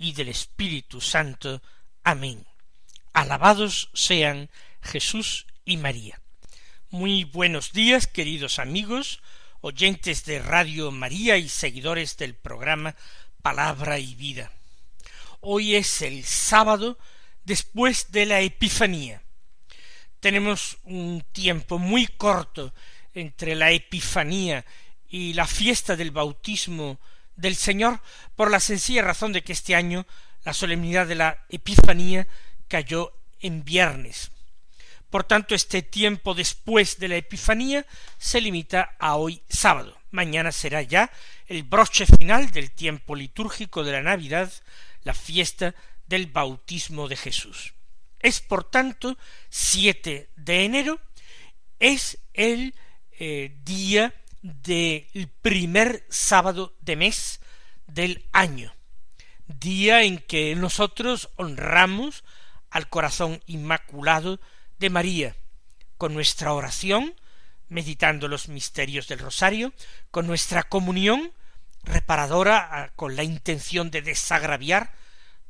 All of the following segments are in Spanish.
y del Espíritu Santo. Amén. Alabados sean Jesús y María. Muy buenos días, queridos amigos, oyentes de Radio María y seguidores del programa Palabra y Vida. Hoy es el sábado después de la Epifanía. Tenemos un tiempo muy corto entre la Epifanía y la fiesta del bautismo del Señor por la sencilla razón de que este año la solemnidad de la Epifanía cayó en viernes. Por tanto, este tiempo después de la Epifanía se limita a hoy sábado. Mañana será ya el broche final del tiempo litúrgico de la Navidad, la fiesta del bautismo de Jesús. Es, por tanto, 7 de enero, es el eh, día del primer sábado de mes del año, día en que nosotros honramos al corazón inmaculado de María, con nuestra oración, meditando los misterios del rosario, con nuestra comunión reparadora ah, con la intención de desagraviar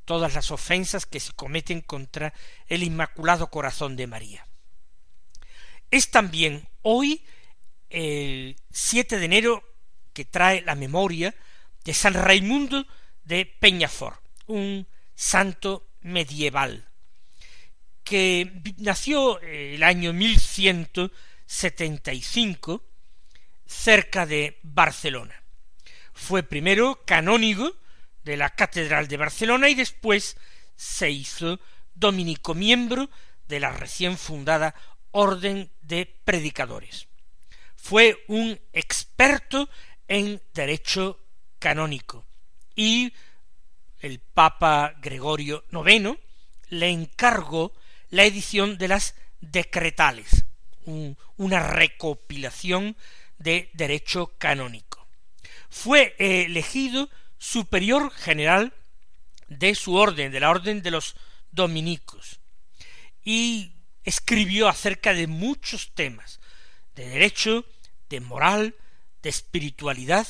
todas las ofensas que se cometen contra el Inmaculado Corazón de María. Es también hoy el 7 de enero que trae la memoria de San Raimundo de Peñafort, un santo medieval, que nació el año 1175 cerca de Barcelona. Fue primero canónigo de la Catedral de Barcelona y después se hizo dominico miembro de la recién fundada Orden de Predicadores fue un experto en derecho canónico y el Papa Gregorio IX le encargó la edición de las decretales, una recopilación de derecho canónico. Fue elegido superior general de su orden, de la orden de los dominicos, y escribió acerca de muchos temas, de derecho, de moral, de espiritualidad.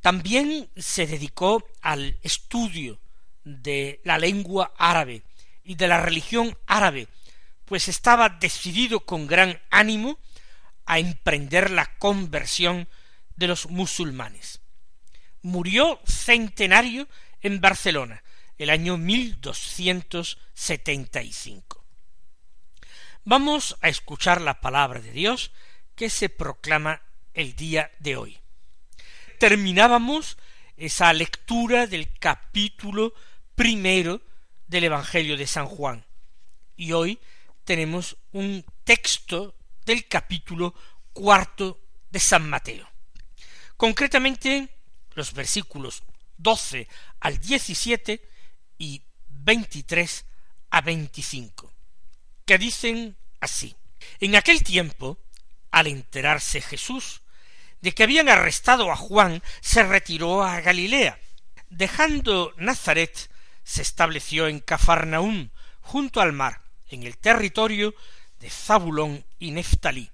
También se dedicó al estudio de la lengua árabe y de la religión árabe, pues estaba decidido con gran ánimo a emprender la conversión de los musulmanes. Murió centenario en Barcelona el año 1275. Vamos a escuchar la palabra de Dios que se proclama el día de hoy. Terminábamos esa lectura del capítulo primero del Evangelio de San Juan y hoy tenemos un texto del capítulo cuarto de San Mateo. Concretamente los versículos doce al diecisiete y veintitrés a veinticinco que dicen así. En aquel tiempo, al enterarse Jesús de que habían arrestado a Juan, se retiró a Galilea. Dejando Nazaret, se estableció en Cafarnaúm, junto al mar, en el territorio de Zabulón y Neftalí,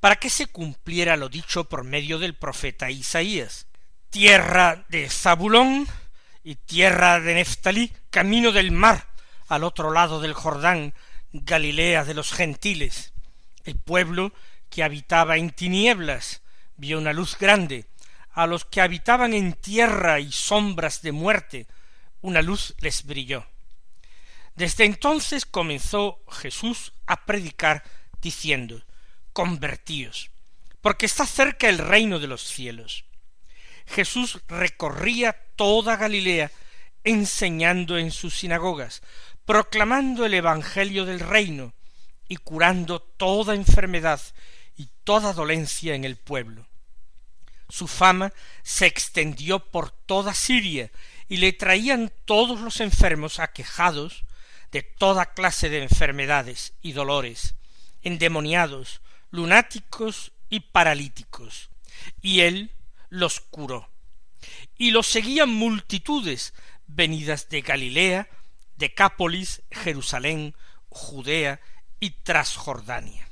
para que se cumpliera lo dicho por medio del profeta Isaías. Tierra de Zabulón y tierra de Neftalí, camino del mar, al otro lado del Jordán, Galilea de los gentiles. El pueblo que habitaba en tinieblas vio una luz grande. A los que habitaban en tierra y sombras de muerte, una luz les brilló. Desde entonces comenzó Jesús a predicar diciendo Convertíos, porque está cerca el reino de los cielos. Jesús recorría toda Galilea enseñando en sus sinagogas, proclamando el Evangelio del reino y curando toda enfermedad y toda dolencia en el pueblo. Su fama se extendió por toda Siria y le traían todos los enfermos aquejados de toda clase de enfermedades y dolores, endemoniados, lunáticos y paralíticos, y él los curó. Y los seguían multitudes venidas de Galilea, Decápolis, Jerusalén, Judea y Transjordania.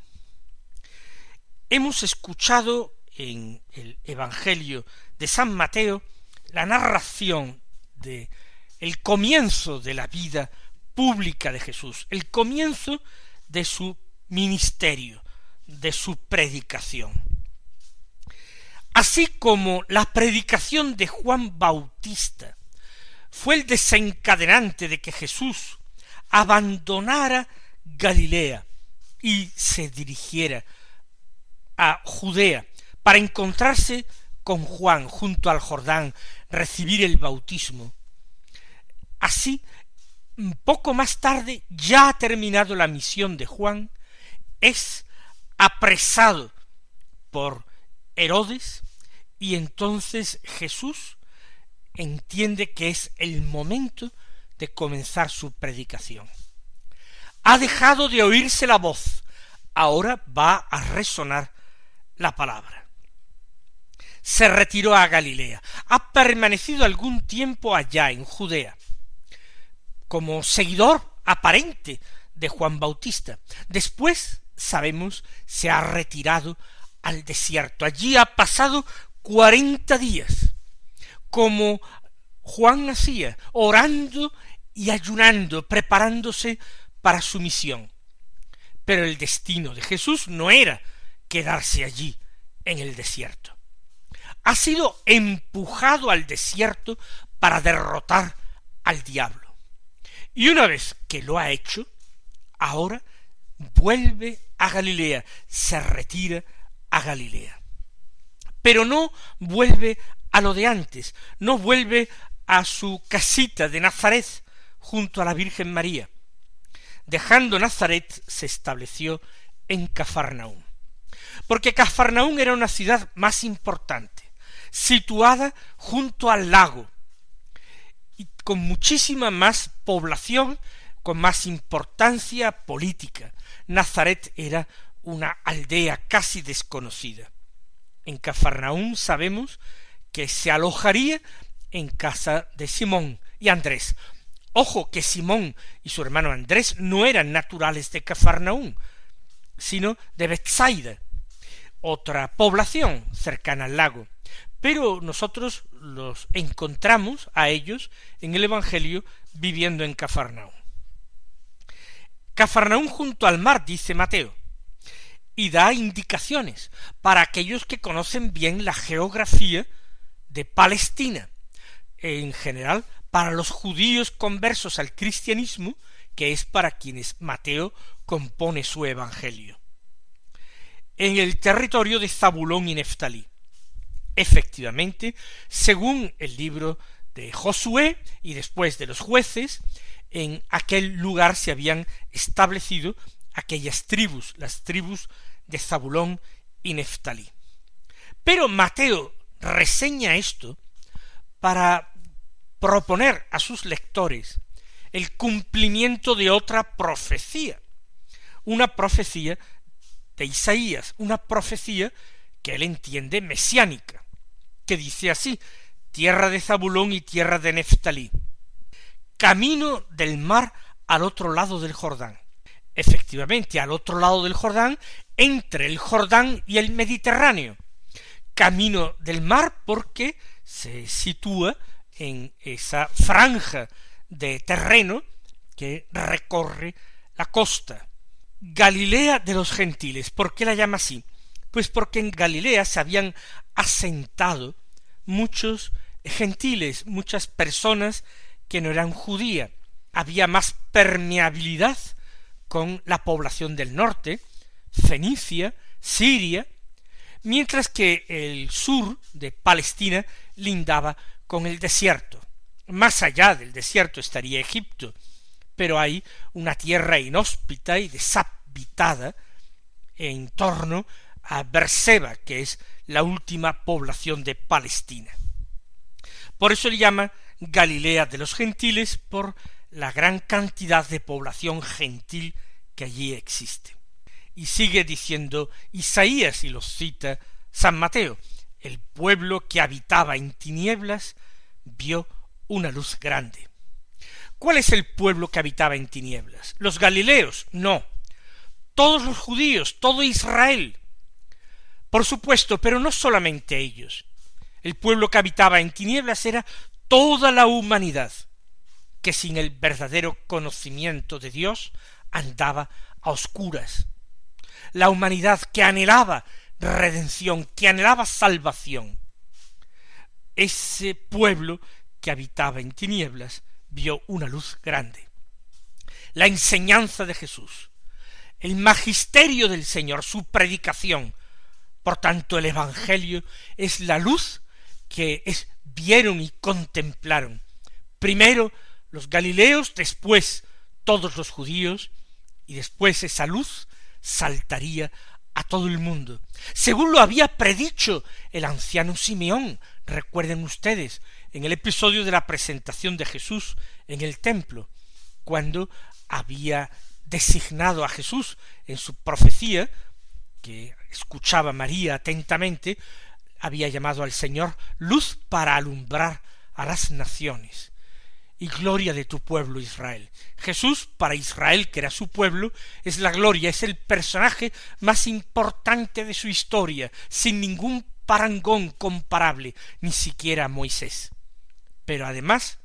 Hemos escuchado en el Evangelio de San Mateo la narración de el comienzo de la vida pública de Jesús, el comienzo de su ministerio, de su predicación. Así como la predicación de Juan Bautista fue el desencadenante de que Jesús abandonara Galilea y se dirigiera a Judea para encontrarse con Juan junto al Jordán, recibir el bautismo. Así, poco más tarde, ya ha terminado la misión de Juan, es apresado por Herodes y entonces Jesús entiende que es el momento de comenzar su predicación. Ha dejado de oírse la voz, ahora va a resonar la palabra. Se retiró a Galilea, ha permanecido algún tiempo allá en Judea, como seguidor aparente de Juan Bautista. Después, sabemos, se ha retirado al desierto. Allí ha pasado cuarenta días, como Juan hacía, orando y ayunando, preparándose para su misión. Pero el destino de Jesús no era quedarse allí, en el desierto. Ha sido empujado al desierto para derrotar al diablo. Y una vez que lo ha hecho, ahora vuelve a Galilea, se retira a Galilea. Pero no vuelve a lo de antes, no vuelve a su casita de Nazaret junto a la Virgen María. Dejando Nazaret se estableció en Cafarnaúm. Porque Cafarnaúm era una ciudad más importante, situada junto al lago, y con muchísima más población, con más importancia política. Nazaret era una aldea casi desconocida. En Cafarnaúm sabemos que se alojaría en casa de Simón y Andrés. Ojo que Simón y su hermano Andrés no eran naturales de Cafarnaúm, sino de Bethsaida, otra población cercana al lago. Pero nosotros los encontramos a ellos en el Evangelio viviendo en Cafarnaúm. Cafarnaúm junto al mar, dice Mateo, y da indicaciones para aquellos que conocen bien la geografía de Palestina, en general para los judíos conversos al cristianismo, que es para quienes Mateo compone su Evangelio. En el territorio de Zabulón y Neftalí. Efectivamente, según el libro de Josué y después de los jueces, en aquel lugar se habían establecido aquellas tribus, las tribus de Zabulón y Neftalí. Pero Mateo reseña esto para proponer a sus lectores el cumplimiento de otra profecía, una profecía de Isaías, una profecía que él entiende mesiánica, que dice así, tierra de Zabulón y tierra de Neftalí, camino del mar al otro lado del Jordán. Efectivamente, al otro lado del Jordán, entre el Jordán y el Mediterráneo. Camino del mar porque se sitúa en esa franja de terreno que recorre la costa. Galilea de los gentiles. ¿Por qué la llama así? Pues porque en Galilea se habían asentado muchos gentiles, muchas personas que no eran judías. Había más permeabilidad con la población del norte, Fenicia, Siria, mientras que el sur de Palestina lindaba con el desierto. Más allá del desierto estaría Egipto, pero hay una tierra inhóspita y deshabitada en torno a Berseba, que es la última población de Palestina. Por eso le llama Galilea de los gentiles por la gran cantidad de población gentil que allí existe. Y sigue diciendo Isaías y los cita San Mateo, el pueblo que habitaba en tinieblas vio una luz grande. ¿Cuál es el pueblo que habitaba en tinieblas? ¿Los Galileos? No. Todos los judíos, todo Israel. Por supuesto, pero no solamente ellos. El pueblo que habitaba en tinieblas era toda la humanidad, que sin el verdadero conocimiento de Dios andaba a oscuras. La humanidad que anhelaba redención, que anhelaba salvación. Ese pueblo que habitaba en tinieblas vio una luz grande. La enseñanza de Jesús, el magisterio del Señor, su predicación. Por tanto, el Evangelio es la luz que es, vieron y contemplaron. Primero los galileos, después todos los judíos, y después esa luz saltaría a todo el mundo, según lo había predicho el anciano Simeón, recuerden ustedes, en el episodio de la presentación de Jesús en el templo, cuando había designado a Jesús en su profecía, que escuchaba María atentamente, había llamado al Señor luz para alumbrar a las naciones y gloria de tu pueblo Israel. Jesús, para Israel, que era su pueblo, es la gloria, es el personaje más importante de su historia, sin ningún parangón comparable, ni siquiera Moisés. Pero además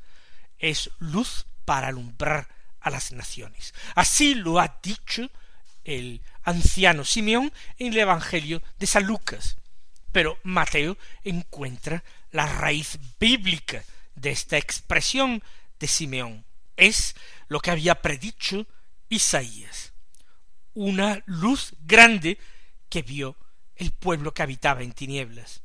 es luz para alumbrar a las naciones. Así lo ha dicho el anciano Simeón en el Evangelio de San Lucas. Pero Mateo encuentra la raíz bíblica de esta expresión de Simeón. Es lo que había predicho Isaías. Una luz grande que vio el pueblo que habitaba en tinieblas.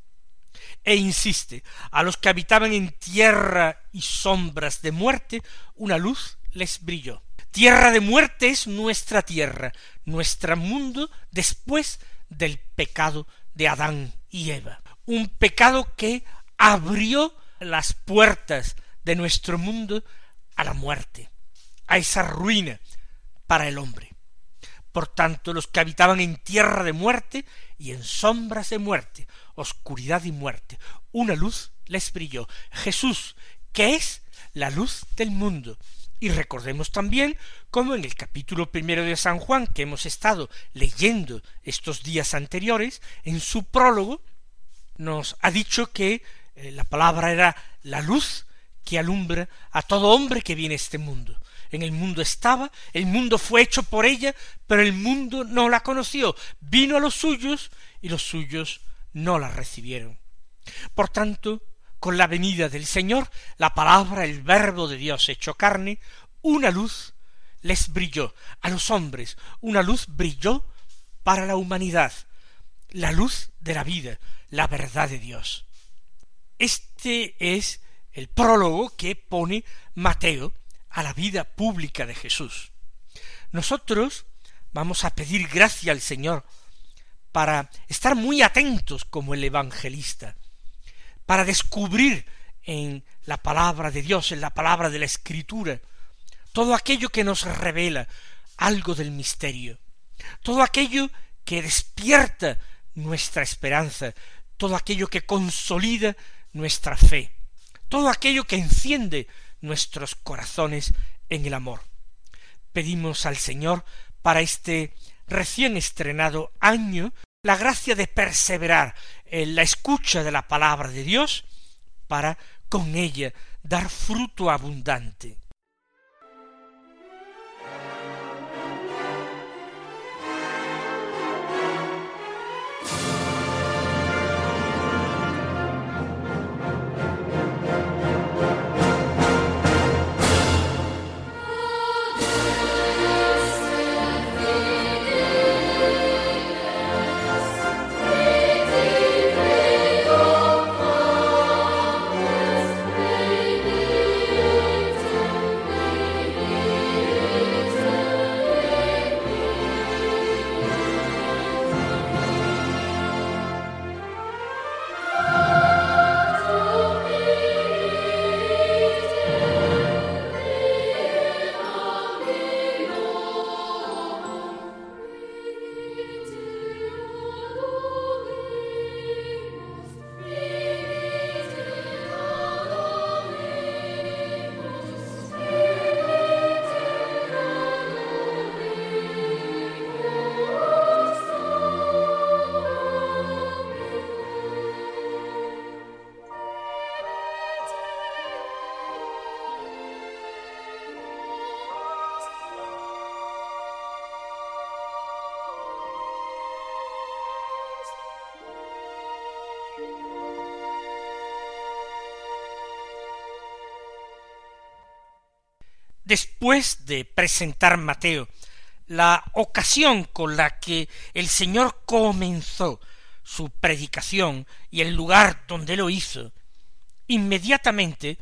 E insiste, a los que habitaban en tierra y sombras de muerte, una luz les brilló. Tierra de muerte es nuestra tierra, nuestro mundo después del pecado de Adán y Eva. Un pecado que abrió las puertas de nuestro mundo a la muerte, a esa ruina para el hombre. Por tanto, los que habitaban en tierra de muerte y en sombras de muerte, oscuridad y muerte, una luz les brilló. Jesús, que es la luz del mundo. Y recordemos también cómo en el capítulo primero de San Juan, que hemos estado leyendo estos días anteriores, en su prólogo, nos ha dicho que eh, la palabra era la luz que alumbra a todo hombre que viene a este mundo. En el mundo estaba, el mundo fue hecho por ella, pero el mundo no la conoció. Vino a los suyos y los suyos no la recibieron. Por tanto, con la venida del Señor, la palabra, el verbo de Dios hecho carne, una luz les brilló a los hombres, una luz brilló para la humanidad, la luz de la vida, la verdad de Dios. Este es el prólogo que pone Mateo a la vida pública de Jesús. Nosotros vamos a pedir gracia al Señor para estar muy atentos como el evangelista, para descubrir en la palabra de Dios, en la palabra de la Escritura, todo aquello que nos revela algo del misterio, todo aquello que despierta nuestra esperanza, todo aquello que consolida nuestra fe todo aquello que enciende nuestros corazones en el amor. Pedimos al Señor para este recién estrenado año la gracia de perseverar en la escucha de la palabra de Dios para con ella dar fruto abundante. Después de presentar Mateo la ocasión con la que el Señor comenzó su predicación y el lugar donde lo hizo, inmediatamente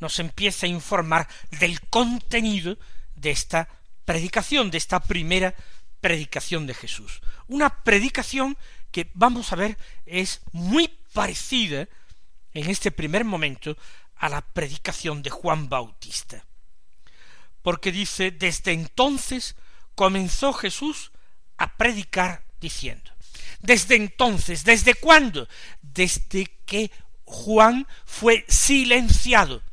nos empieza a informar del contenido de esta predicación, de esta primera predicación de Jesús. Una predicación que vamos a ver es muy parecida en este primer momento a la predicación de Juan Bautista. Porque dice, desde entonces comenzó Jesús a predicar diciendo. Desde entonces, ¿desde cuándo? Desde que Juan fue silenciado,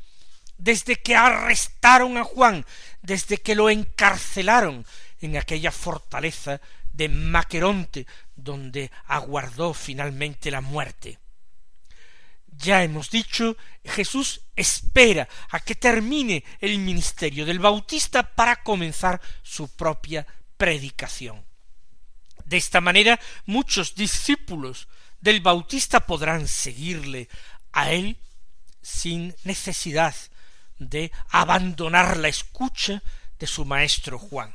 desde que arrestaron a Juan, desde que lo encarcelaron en aquella fortaleza de Maqueronte, donde aguardó finalmente la muerte. Ya hemos dicho, Jesús espera a que termine el ministerio del Bautista para comenzar su propia predicación. De esta manera muchos discípulos del Bautista podrán seguirle a él sin necesidad de abandonar la escucha de su maestro Juan.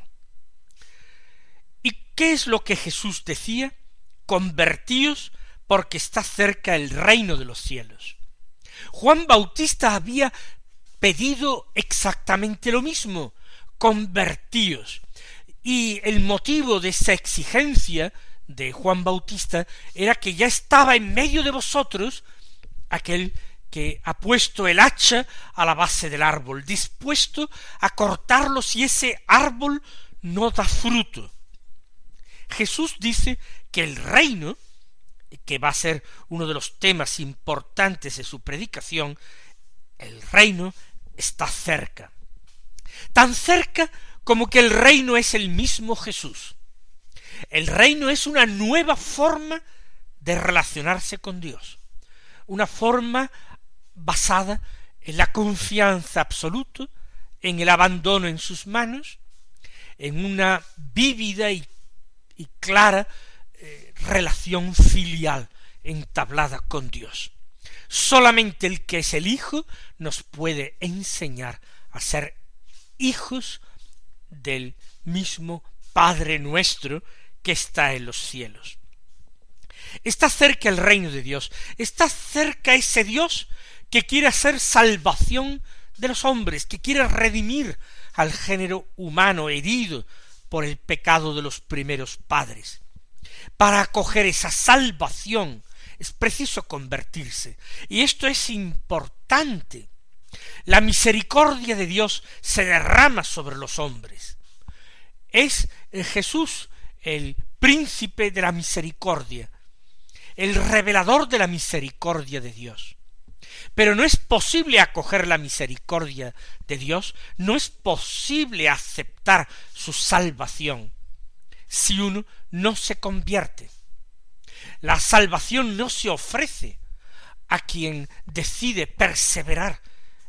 ¿Y qué es lo que Jesús decía? Convertíos porque está cerca el reino de los cielos. Juan Bautista había pedido exactamente lo mismo, convertíos. Y el motivo de esa exigencia de Juan Bautista era que ya estaba en medio de vosotros aquel que ha puesto el hacha a la base del árbol, dispuesto a cortarlo si ese árbol no da fruto. Jesús dice que el reino que va a ser uno de los temas importantes de su predicación, el reino está cerca. Tan cerca como que el reino es el mismo Jesús. El reino es una nueva forma de relacionarse con Dios, una forma basada en la confianza absoluta, en el abandono en sus manos, en una vívida y, clara relación filial entablada con Dios. Solamente el que es el Hijo nos puede enseñar a ser hijos del mismo Padre nuestro que está en los cielos. Está cerca el reino de Dios, está cerca ese Dios que quiere hacer salvación de los hombres, que quiere redimir al género humano herido por el pecado de los primeros padres. Para acoger esa salvación es preciso convertirse. Y esto es importante. La misericordia de Dios se derrama sobre los hombres. Es eh, Jesús el príncipe de la misericordia, el revelador de la misericordia de Dios. Pero no es posible acoger la misericordia de Dios, no es posible aceptar su salvación si uno no se convierte. La salvación no se ofrece a quien decide perseverar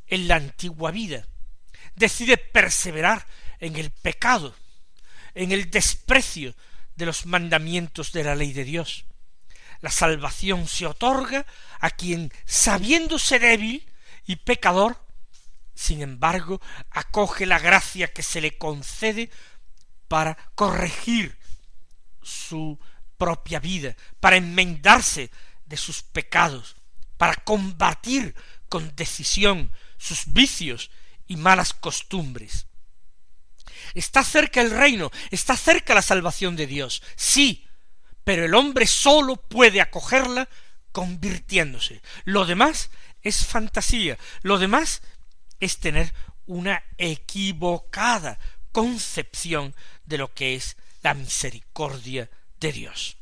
en la antigua vida, decide perseverar en el pecado, en el desprecio de los mandamientos de la ley de Dios. La salvación se otorga a quien, sabiéndose débil y pecador, sin embargo, acoge la gracia que se le concede para corregir su propia vida, para enmendarse de sus pecados, para combatir con decisión sus vicios y malas costumbres. Está cerca el reino, está cerca la salvación de Dios, sí, pero el hombre sólo puede acogerla convirtiéndose. Lo demás es fantasía, lo demás es tener una equivocada concepción de lo que es la misericordia de Dios.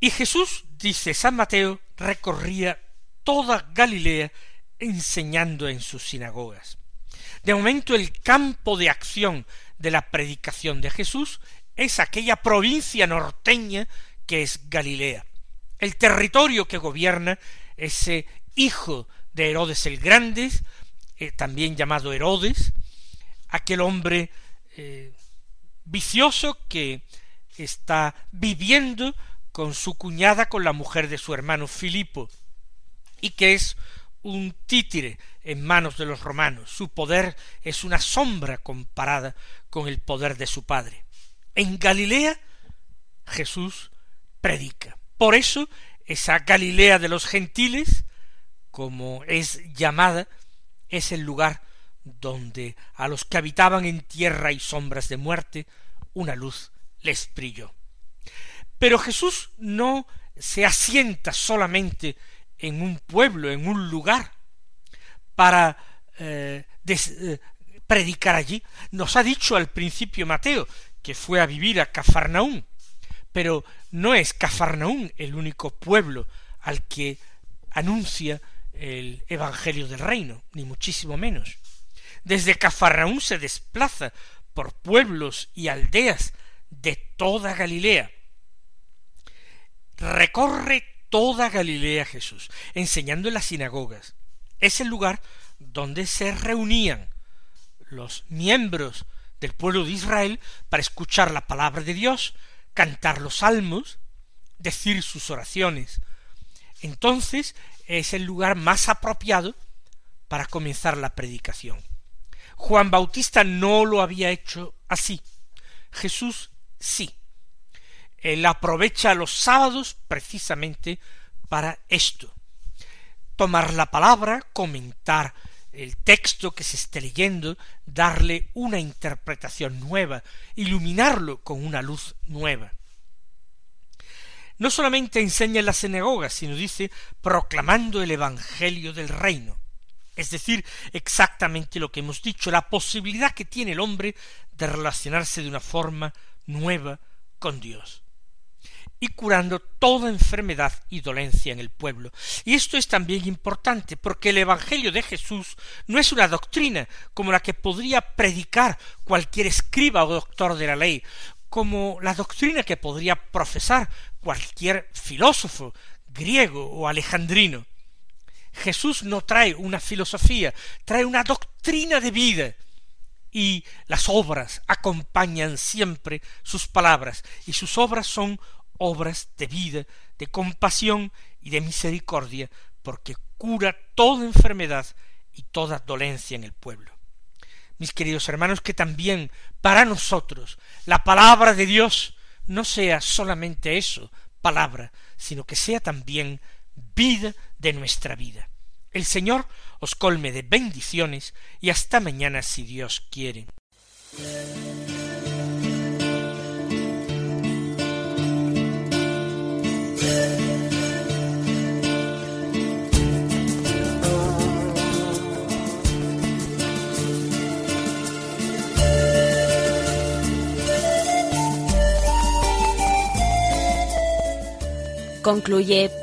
Y Jesús, dice San Mateo, recorría toda Galilea enseñando en sus sinagogas. De momento el campo de acción de la predicación de Jesús es aquella provincia norteña que es Galilea. El territorio que gobierna ese hijo de Herodes el Grande, eh, también llamado Herodes, aquel hombre eh, vicioso que está viviendo con su cuñada, con la mujer de su hermano Filipo, y que es un títere en manos de los romanos. Su poder es una sombra comparada con el poder de su Padre. En Galilea Jesús predica. Por eso esa Galilea de los gentiles, como es llamada, es el lugar donde a los que habitaban en tierra y sombras de muerte una luz les brilló. Pero Jesús no se asienta solamente en un pueblo, en un lugar, para eh, eh, predicar allí. Nos ha dicho al principio Mateo que fue a vivir a Cafarnaún, pero no es Cafarnaún el único pueblo al que anuncia el Evangelio del Reino, ni muchísimo menos. Desde Cafarnaún se desplaza por pueblos y aldeas de toda Galilea. Recorre toda Galilea Jesús, enseñando en las sinagogas. Es el lugar donde se reunían los miembros del pueblo de Israel para escuchar la palabra de Dios, cantar los salmos, decir sus oraciones. Entonces es el lugar más apropiado para comenzar la predicación. Juan Bautista no lo había hecho así. Jesús sí. Él aprovecha los sábados precisamente para esto. Tomar la palabra, comentar el texto que se esté leyendo, darle una interpretación nueva, iluminarlo con una luz nueva. No solamente enseña en la sinagoga, sino dice proclamando el Evangelio del reino. Es decir, exactamente lo que hemos dicho, la posibilidad que tiene el hombre de relacionarse de una forma nueva con Dios y curando toda enfermedad y dolencia en el pueblo. Y esto es también importante, porque el Evangelio de Jesús no es una doctrina como la que podría predicar cualquier escriba o doctor de la ley, como la doctrina que podría profesar cualquier filósofo griego o alejandrino. Jesús no trae una filosofía, trae una doctrina de vida, y las obras acompañan siempre sus palabras, y sus obras son obras de vida, de compasión y de misericordia, porque cura toda enfermedad y toda dolencia en el pueblo. Mis queridos hermanos, que también para nosotros la palabra de Dios no sea solamente eso, palabra, sino que sea también vida de nuestra vida. El Señor os colme de bendiciones y hasta mañana si Dios quiere. Concluye